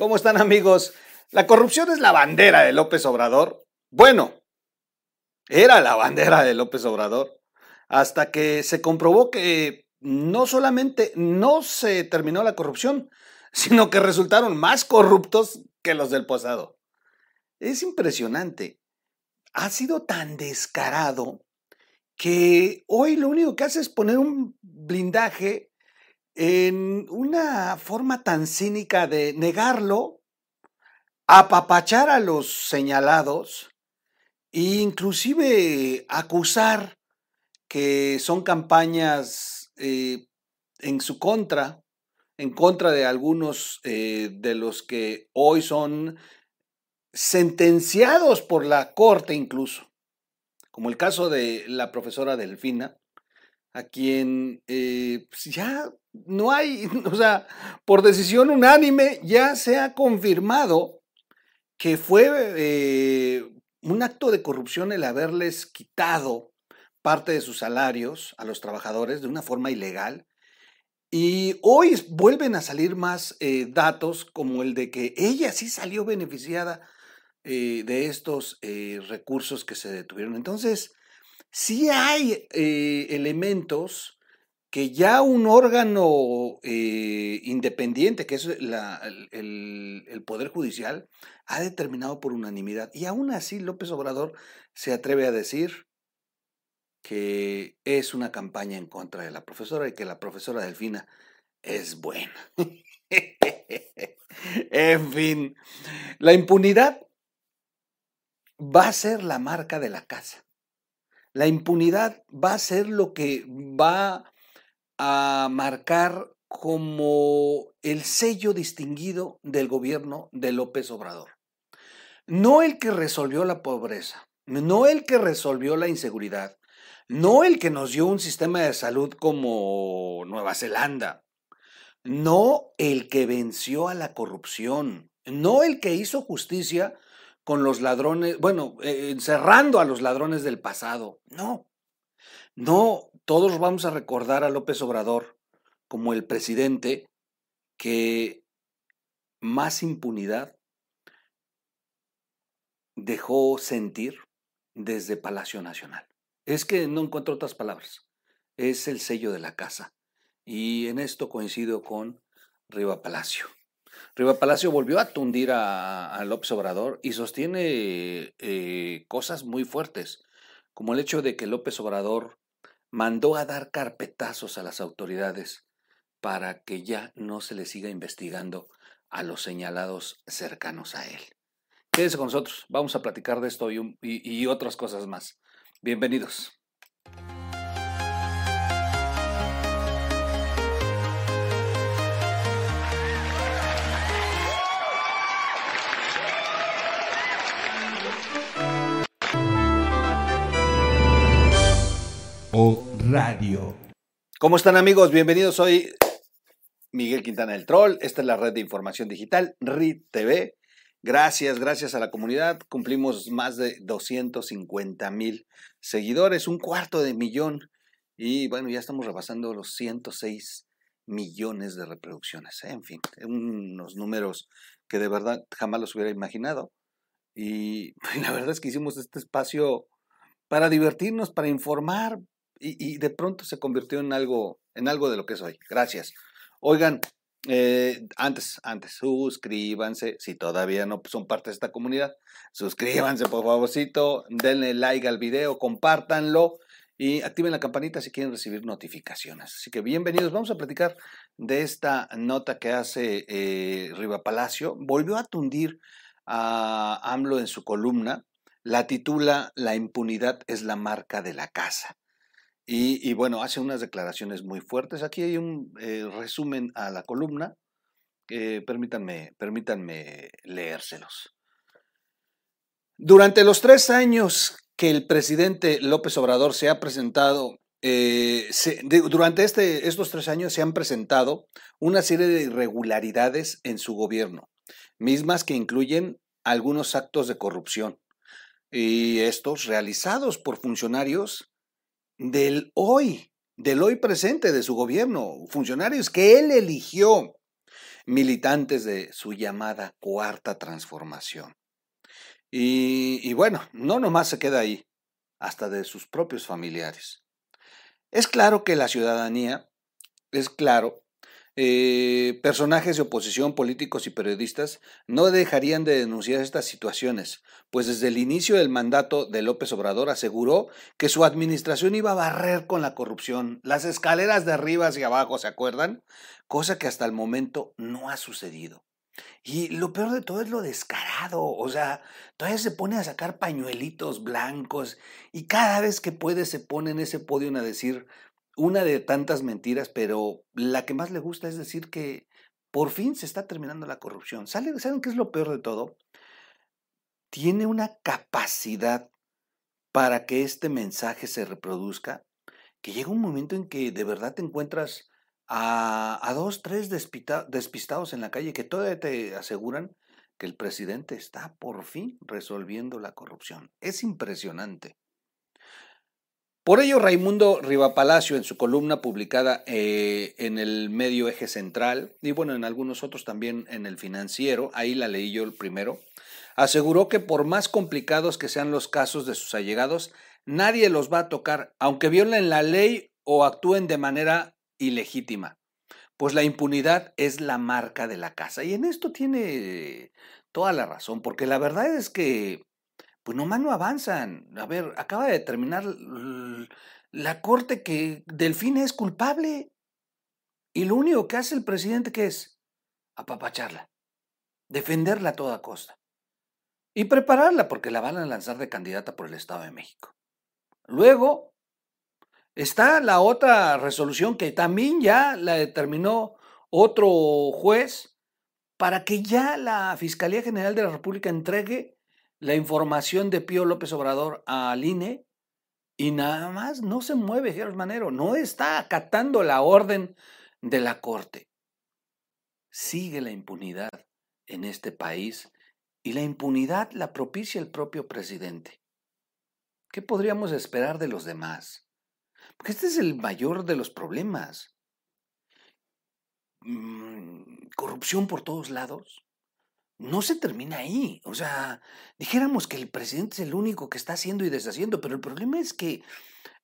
¿Cómo están amigos? ¿La corrupción es la bandera de López Obrador? Bueno, era la bandera de López Obrador hasta que se comprobó que no solamente no se terminó la corrupción, sino que resultaron más corruptos que los del pasado. Es impresionante. Ha sido tan descarado que hoy lo único que hace es poner un blindaje en una forma tan cínica de negarlo, apapachar a los señalados e inclusive acusar que son campañas eh, en su contra, en contra de algunos eh, de los que hoy son sentenciados por la corte incluso, como el caso de la profesora Delfina, a quien eh, pues, ya no hay, o sea, por decisión unánime ya se ha confirmado que fue eh, un acto de corrupción el haberles quitado parte de sus salarios a los trabajadores de una forma ilegal. Y hoy vuelven a salir más eh, datos como el de que ella sí salió beneficiada de estos recursos que se detuvieron. Entonces, sí hay eh, elementos que ya un órgano eh, independiente, que es el, el, Poder Judicial, ha determinado por unanimidad. Y aún así López Obrador se atreve a decir que es una campaña en contra de la profesora y que la profesora Delfina es buena. en fin, la impunidad va a ser la marca de la casa. La impunidad va a ser lo que va a marcar como el sello distinguido del gobierno de López Obrador. No el que resolvió la pobreza, no el que resolvió la inseguridad, no el que nos dio un sistema de salud como Nueva Zelanda, no el que venció a la corrupción, no el que hizo justicia con los ladrones, bueno, eh, encerrando a los ladrones del pasado. No, no, todos vamos a recordar a López Obrador como el presidente que más impunidad dejó sentir desde Palacio Nacional. Es que no encuentro otras palabras. Es el sello de la casa. Y en esto coincido con Riva Palacio. Riva Palacio volvió a tundir a, López Obrador y sostiene eh, cosas muy fuertes, como el hecho de que López Obrador mandó a dar carpetazos a las autoridades para que ya no se le siga investigando a los señalados cercanos a él. Quédese con nosotros, vamos a platicar de esto y otras cosas más. Bienvenidos. Radio. ¿Cómo están amigos? Bienvenidos. Soy Miguel Quintana el Troll. Esta es la red de información digital, RIT TV. Gracias, gracias a la comunidad. Cumplimos más de 250 mil seguidores, un cuarto de millón. Y bueno, ya estamos rebasando los 106 millones de reproducciones. En fin, unos números que de verdad jamás los hubiera imaginado. Y la verdad es que hicimos este espacio para divertirnos, para informar, y, de pronto se convirtió en algo, en algo de lo que es hoy. Gracias. Oigan, eh, antes, antes, suscríbanse, si todavía no son parte de esta comunidad, suscríbanse por favorcito, denle like al video, compártanlo y activen la campanita si quieren recibir notificaciones. Así que bienvenidos, vamos a platicar de esta nota que hace eh, Riva Palacio. Volvió a tundir a AMLO en su columna, la titula La impunidad es la marca de la casa. Y, bueno, hace unas declaraciones muy fuertes. Aquí hay un eh, resumen a la columna. permítanme, permítanme leérselos. Durante los tres años que el presidente López Obrador se ha presentado, eh, durante este, estos tres años se han presentado una serie de irregularidades en su gobierno, mismas que incluyen algunos actos de corrupción y estos realizados por funcionarios del hoy, del hoy presente de su gobierno, funcionarios que él eligió, militantes de su llamada cuarta transformación. Y, bueno, no nomás se queda ahí, hasta de sus propios familiares. Es claro que la ciudadanía, es claro eh, personajes de oposición, políticos y periodistas no dejarían de denunciar estas situaciones, pues desde el inicio del mandato de López Obrador aseguró que su administración iba a barrer con la corrupción, las escaleras de arriba hacia abajo, ¿se acuerdan? Cosa que hasta el momento no ha sucedido. Y lo peor de todo es lo descarado, o sea, todavía se pone a sacar pañuelitos blancos y cada vez que puede se pone en ese podio a decir, una de tantas mentiras, pero la que más le gusta es decir que por fin se está terminando la corrupción. ¿Saben qué es lo peor de todo? Tiene una capacidad para que este mensaje se reproduzca, que llega un momento en que de verdad te encuentras a, dos, tres despistados en la calle que todavía te aseguran que el presidente está por fin resolviendo la corrupción. Es impresionante. Por ello, Raimundo Rivapalacio, en su columna publicada eh, en el medio Eje Central, y bueno, en algunos otros también en el financiero, ahí la leí yo el primero, aseguró que por más complicados que sean los casos de sus allegados, nadie los va a tocar, aunque violen la ley o actúen de manera ilegítima, pues la impunidad es la marca de la casa. Y en esto tiene toda la razón, porque la verdad es que pues nomás no avanzan. A ver, acaba de terminar la corte que Delfín es culpable. Y lo único que hace el presidente que es apapacharla, defenderla a toda costa y prepararla porque la van a lanzar de candidata por el Estado de México. Luego está la otra resolución que también ya la determinó otro juez para que ya la Fiscalía General de la República entregue la información de Pío López Obrador al INE y nada más no se mueve Gerardo Manero, no está acatando la orden de la Corte. Sigue la impunidad en este país y la impunidad la propicia el propio presidente. ¿Qué podríamos esperar de los demás? Porque este es el mayor de los problemas. Mm, corrupción por todos lados no se termina ahí. O sea, dijéramos que el presidente es el único que está haciendo y deshaciendo, pero el problema es que,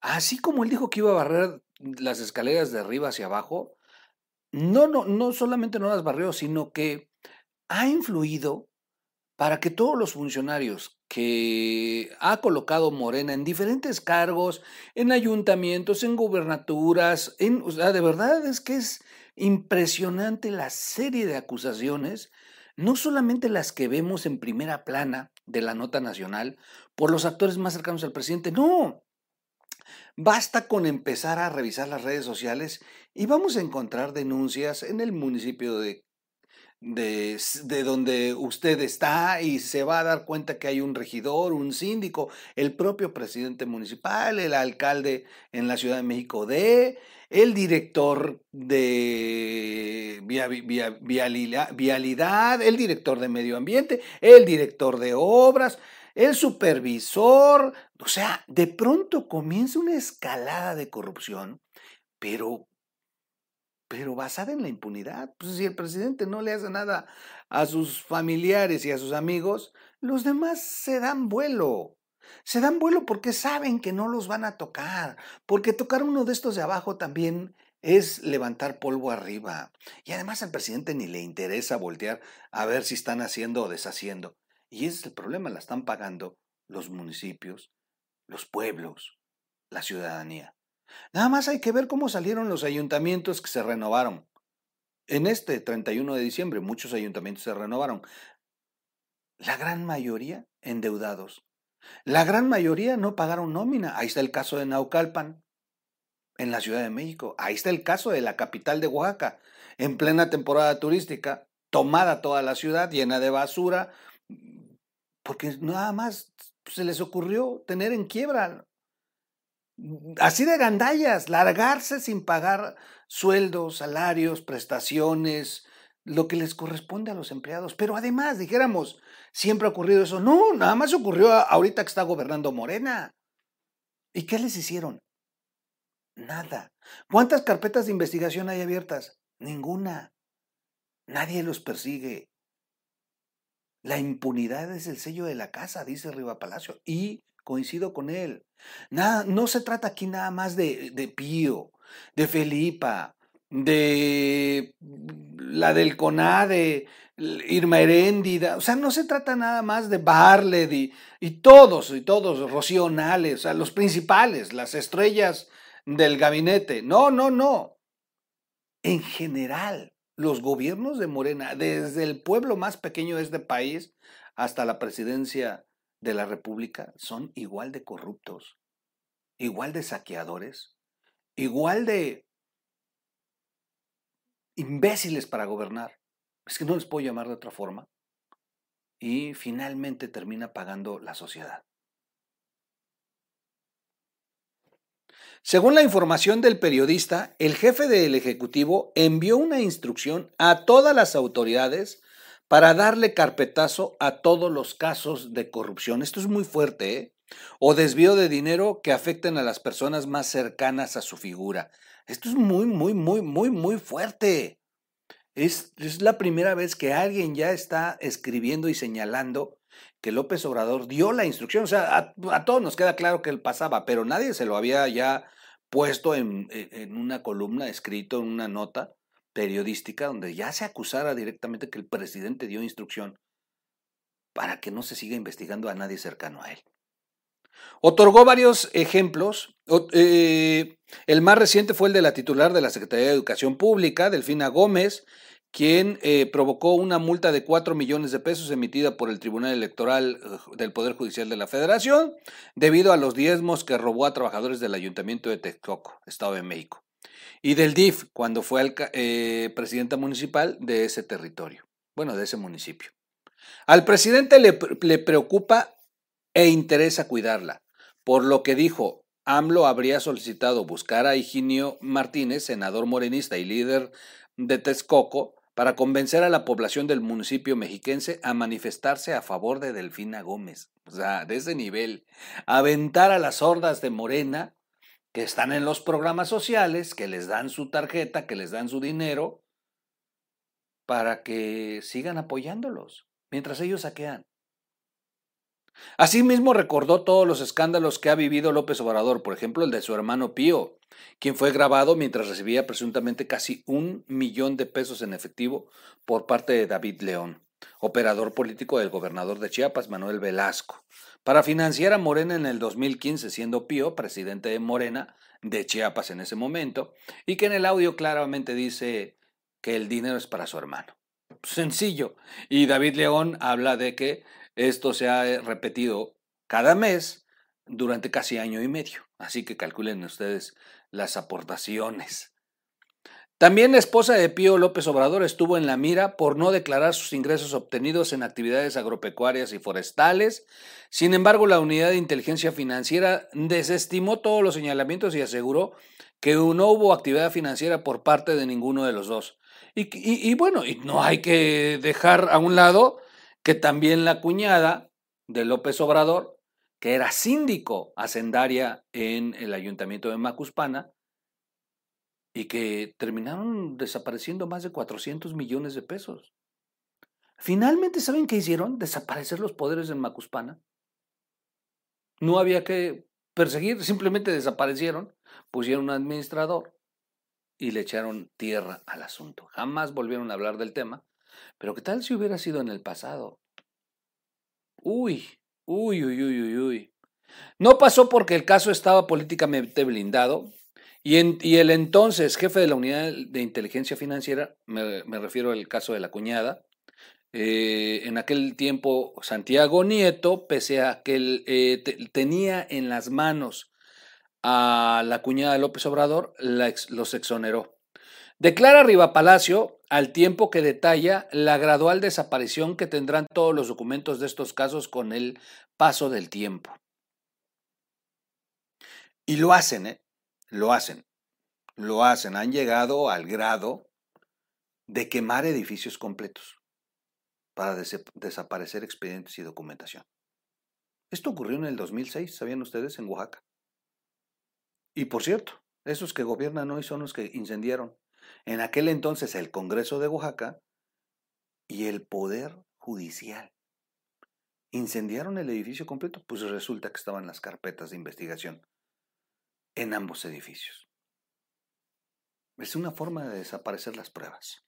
así como él dijo que iba a barrer las escaleras de arriba hacia abajo, no, no, no solamente no las barrió, sino que ha influido para que todos los funcionarios que ha colocado Morena en diferentes cargos, en ayuntamientos, en gubernaturas, en, o sea, de verdad es que es impresionante la serie de acusaciones no solamente las que vemos en primera plana de la nota nacional por los actores más cercanos al presidente, no. Basta con empezar a revisar las redes sociales y vamos a encontrar denuncias en el municipio de, de, de, donde usted está y se va a dar cuenta que hay un regidor, un síndico, el propio presidente municipal, el alcalde en la Ciudad de México de, el director de vialidad, el director de medio ambiente, el director de obras, el supervisor. O sea, de pronto comienza una escalada de corrupción, pero, pero basada en la impunidad. Pues si el presidente no le hace nada a sus familiares y a sus amigos, los demás se dan vuelo. Se dan vuelo porque saben que no los van a tocar, porque tocar uno de estos de abajo también es levantar polvo arriba. Y además al presidente ni le interesa voltear a ver si están haciendo o deshaciendo. Y ese es el problema, la están pagando los municipios, los pueblos, la ciudadanía. Nada más hay que ver cómo salieron los ayuntamientos que se renovaron. En este 31 de diciembre muchos ayuntamientos se renovaron. La gran mayoría endeudados, la gran mayoría no pagaron nómina. Ahí está el caso de Naucalpan, en la Ciudad de México. Ahí está el caso de la capital de Oaxaca, en plena temporada turística, tomada toda la ciudad, llena de basura, porque nada más se les ocurrió tener en quiebra. Así de gandallas, largarse sin pagar sueldos, salarios, prestaciones, lo que les corresponde a los empleados. Pero además, dijéramos, siempre ha ocurrido eso. No, nada más ocurrió ahorita que está gobernando Morena. ¿Y qué les hicieron? Nada. ¿Cuántas carpetas de investigación hay abiertas? Ninguna. Nadie los persigue. La impunidad es el sello de la casa, dice Riva Palacio, y coincido con él. Nada, no se trata aquí nada más de, Pío, de Felipa, de la del CONADE, Irma Heréndida, o sea, no se trata nada más de Barled y, y todos, y todos, Rocío Nales, o sea, los principales, las estrellas del gabinete. No, no, no. En general, los gobiernos de Morena, desde el pueblo más pequeño de este país hasta la presidencia de la República, son igual de corruptos, igual de saqueadores, igual de imbéciles para gobernar. Es que no les puedo llamar de otra forma. Y finalmente termina pagando la sociedad. Según la información del periodista, el jefe del Ejecutivo envió una instrucción a todas las autoridades para darle carpetazo a todos los casos de corrupción. Esto es muy fuerte, ¿eh? O desvío de dinero que afecten a las personas más cercanas a su figura. Esto es muy, muy, muy, muy, muy fuerte. Es, la primera vez que alguien ya está escribiendo y señalando que López Obrador dio la instrucción. O sea, a, todos nos queda claro que él pasaba, pero nadie se lo había ya puesto en, en, una columna, escrito en una nota periodística, donde ya se acusara directamente que el presidente dio instrucción para que no se siga investigando a nadie cercano a él. Otorgó varios ejemplos. Eh, el más reciente fue el de la titular de la Secretaría de Educación Pública, Delfina Gómez, quien eh, provocó una multa de 4 millones de pesos emitida por el Tribunal Electoral eh, del Poder Judicial de la Federación, debido a los diezmos que robó a trabajadores del Ayuntamiento de Texcoco, Estado de México, y del DIF, cuando fue eh, presidenta municipal de ese territorio, bueno, de ese municipio. Al presidente le, le preocupa e interesa cuidarla, por lo que dijo, AMLO habría solicitado buscar a Higinio Martínez, senador morenista y líder de Texcoco, para convencer a la población del municipio mexiquense a manifestarse a favor de Delfina Gómez. O sea, de ese nivel. Aventar a las hordas de Morena que están en los programas sociales, que les dan su tarjeta, que les dan su dinero, para que sigan apoyándolos, mientras ellos saquean. Asimismo recordó todos los escándalos que ha vivido López Obrador, por ejemplo el de su hermano Pío, quien fue grabado mientras recibía presuntamente casi un millón de pesos en efectivo por parte de David León, operador político del gobernador de Chiapas, Manuel Velasco, para financiar a Morena en el 2015, siendo Pío presidente de Morena de Chiapas en ese momento, y que en el audio claramente dice que el dinero es para su hermano. Sencillo. Y David León habla de que esto se ha repetido cada mes durante casi año y medio. Así que calculen ustedes las aportaciones. También la esposa de Pío López Obrador estuvo en la mira por no declarar sus ingresos obtenidos en actividades agropecuarias y forestales. Sin embargo, la unidad de inteligencia financiera desestimó todos los señalamientos y aseguró que no hubo actividad financiera por parte de ninguno de los dos. Y, bueno, y no hay que dejar a un lado que también la cuñada de López Obrador que era síndico hacendaria en el ayuntamiento de Macuspana y que terminaron desapareciendo más de 400 millones de pesos. Finalmente, ¿saben qué hicieron? Desaparecer los poderes de Macuspana. No había que perseguir, simplemente desaparecieron, pusieron un administrador y le echaron tierra al asunto. Jamás volvieron a hablar del tema. Pero ¿qué tal si hubiera sido en el pasado? Uy, Uy, uy, uy, uy, uy. No pasó porque el caso estaba políticamente blindado y, el entonces jefe de la unidad de inteligencia financiera, me, refiero al caso de la cuñada, eh, en aquel tiempo Santiago Nieto, pese a que eh, tenía en las manos a la cuñada de López Obrador, los exoneró. Declara Riva Palacio al tiempo que detalla la gradual desaparición que tendrán todos los documentos de estos casos con el paso del tiempo. Y lo hacen, ¿eh? Lo hacen. Lo hacen. Han llegado al grado de quemar edificios completos para desaparecer expedientes y documentación. Esto ocurrió en el 2006, ¿sabían ustedes? En Oaxaca. Y por cierto, esos que gobiernan hoy son los que incendiaron en aquel entonces el Congreso de Oaxaca y el Poder Judicial. ¿Incendiaron el edificio completo? Pues resulta que estaban las carpetas de investigación en ambos edificios. Es una forma de desaparecer las pruebas.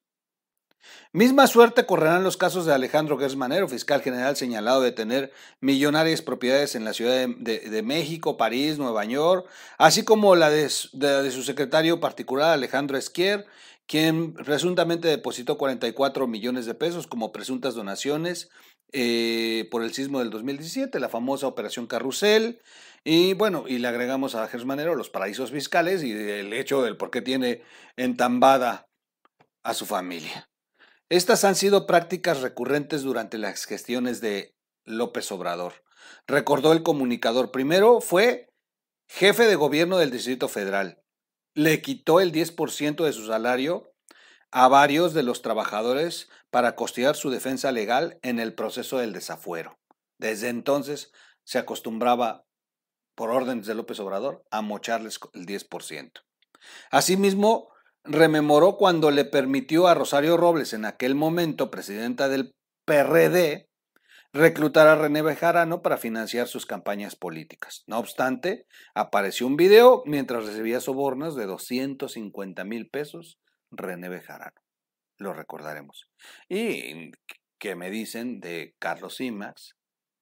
Misma suerte correrán los casos de Alejandro Gersmanero, fiscal general señalado de tener millonarias propiedades en la Ciudad de, México, París, Nueva York, así como la de, su secretario particular Alejandro Esquier, quien presuntamente depositó 44 millones de pesos como presuntas donaciones eh, por el sismo del 2017, la famosa Operación Carrusel, y bueno, y le agregamos a Gersmanero los paraísos fiscales y el hecho del por qué tiene entambada a su familia. Estas han sido prácticas recurrentes durante las gestiones de López Obrador. Recordó el comunicador. Primero fue jefe de gobierno del Distrito Federal. Le quitó el 10% de su salario a varios de los trabajadores para costear su defensa legal en el proceso del desafuero. Desde entonces se acostumbraba, por órdenes de López Obrador, a mocharles el 10%. Asimismo, rememoró cuando le permitió a Rosario Robles, en aquel momento presidenta del PRD, reclutar a René Bejarano para financiar sus campañas políticas. No obstante, apareció un video mientras recibía sobornos de 250 mil pesos René Bejarano. Lo recordaremos. Y que me dicen de Carlos Simax,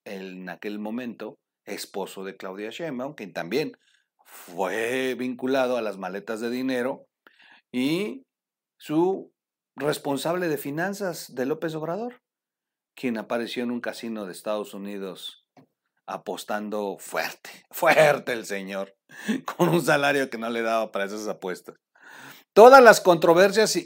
en aquel momento esposo de Claudia Sheinbaum, quien también fue vinculado a las maletas de dinero y su responsable de finanzas de López Obrador, quien apareció en un casino de Estados Unidos apostando fuerte, fuerte el señor, con un salario que no le daba para esas apuestas. Todas las controversias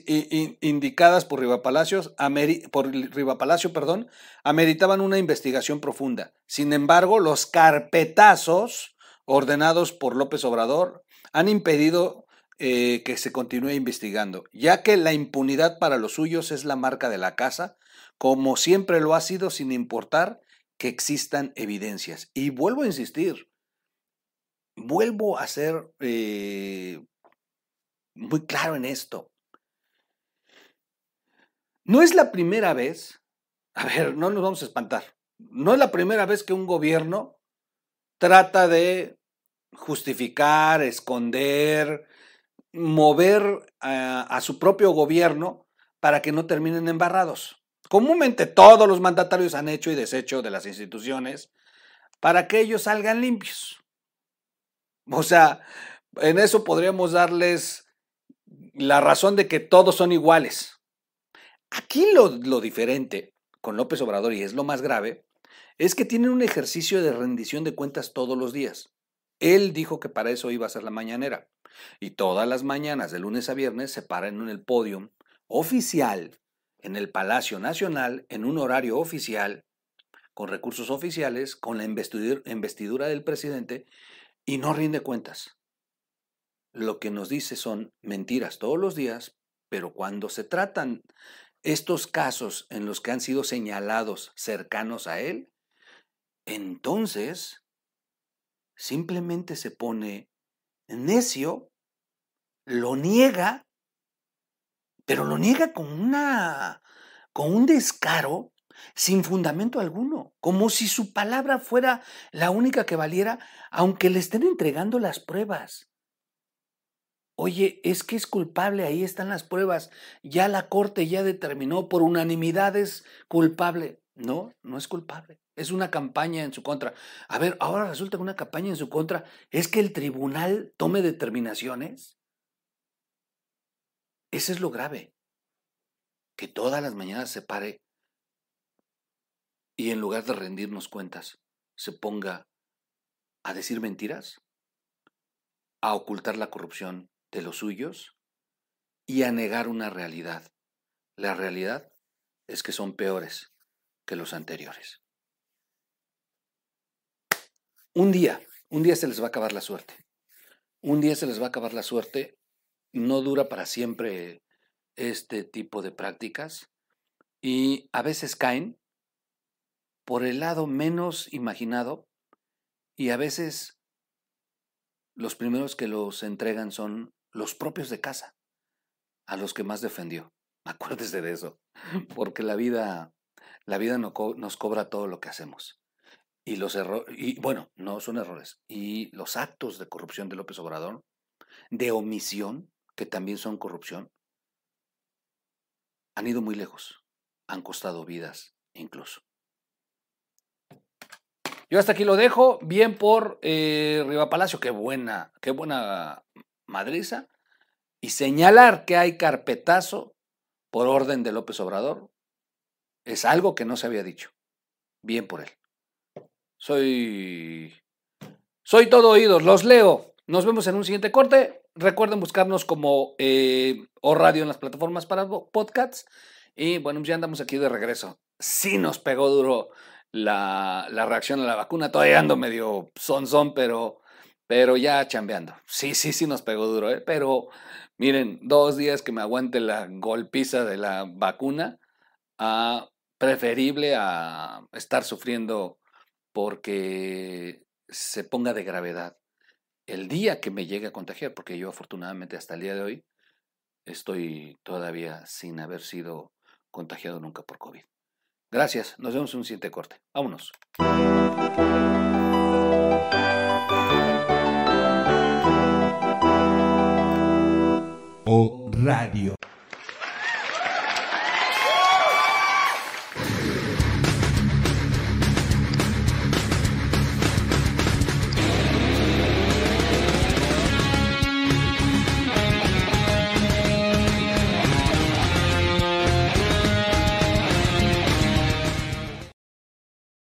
indicadas por por Riva Palacio perdón, ameritaban una investigación profunda. Sin embargo, los carpetazos ordenados por López Obrador han impedido eh, que se continúe investigando, ya que la impunidad para los suyos es la marca de la casa, como siempre lo ha sido sin importar que existan evidencias. Y vuelvo a insistir, vuelvo a ser eh, muy claro en esto. No es la primera vez, a ver, no nos vamos a espantar, no es la primera vez que un gobierno trata de justificar, esconder, mover a, su propio gobierno para que no terminen embarrados. Comúnmente todos los mandatarios han hecho y deshecho de las instituciones para que ellos salgan limpios. O sea, en eso podríamos darles la razón de que todos son iguales. Aquí lo, diferente con López Obrador, y es lo más grave, es que tienen un ejercicio de rendición de cuentas todos los días. Él dijo que para eso iba a ser la mañanera. Y todas las mañanas, de lunes a viernes, se para en el podio oficial, en el Palacio Nacional, en un horario oficial, con recursos oficiales, con la investidura del presidente, y no rinde cuentas. Lo que nos dice son mentiras todos los días, pero cuando se tratan estos casos en los que han sido señalados cercanos a él, entonces simplemente se pone necio, lo niega, pero lo niega con una con un descaro sin fundamento alguno, como si su palabra fuera la única que valiera, aunque le estén entregando las pruebas. Oye, es que es culpable, ahí están las pruebas, ya la corte ya determinó por unanimidad es culpable. No, no es culpable es una campaña en su contra. A ver, ahora resulta que una campaña en su contra es que el tribunal tome determinaciones. Ese es lo grave. Que todas las mañanas se pare y en lugar de rendirnos cuentas, se ponga a decir mentiras, a ocultar la corrupción de los suyos y a negar una realidad. La realidad es que son peores que los anteriores. Un día, un día se les va a acabar la suerte. Un día se les va a acabar la suerte. No dura para siempre este tipo de prácticas y a veces caen por el lado menos imaginado y a veces los primeros que los entregan son los propios de casa, a los que más defendió. Acuérdese de eso, porque la vida, la vida nos cobra todo lo que hacemos. Y los errores, y bueno, no son errores. Y los actos de corrupción de López Obrador, de omisión, que también son corrupción, han ido muy lejos. Han costado vidas incluso. Yo hasta aquí lo dejo. Bien por eh, Riva Palacio. Qué buena, qué buena madriza. Y señalar que hay carpetazo por orden de López Obrador es algo que no se había dicho. Bien por él. Soy. Soy todo oídos, los leo. Nos vemos en un siguiente corte. Recuerden buscarnos como eh, o radio en las plataformas para podcasts. Y bueno, ya andamos aquí de regreso. Sí nos pegó duro la, la reacción a la vacuna. Todavía ando medio son pero, pero ya chambeando. Sí, sí, sí nos pegó duro, ¿eh? Pero miren, dos días que me aguante la golpiza de la vacuna, a preferible a estar sufriendo porque se ponga de gravedad el día que me llegue a contagiar, porque yo afortunadamente hasta el día de hoy estoy todavía sin haber sido contagiado nunca por COVID. Gracias, nos vemos en un siguiente corte. Vámonos. Radio.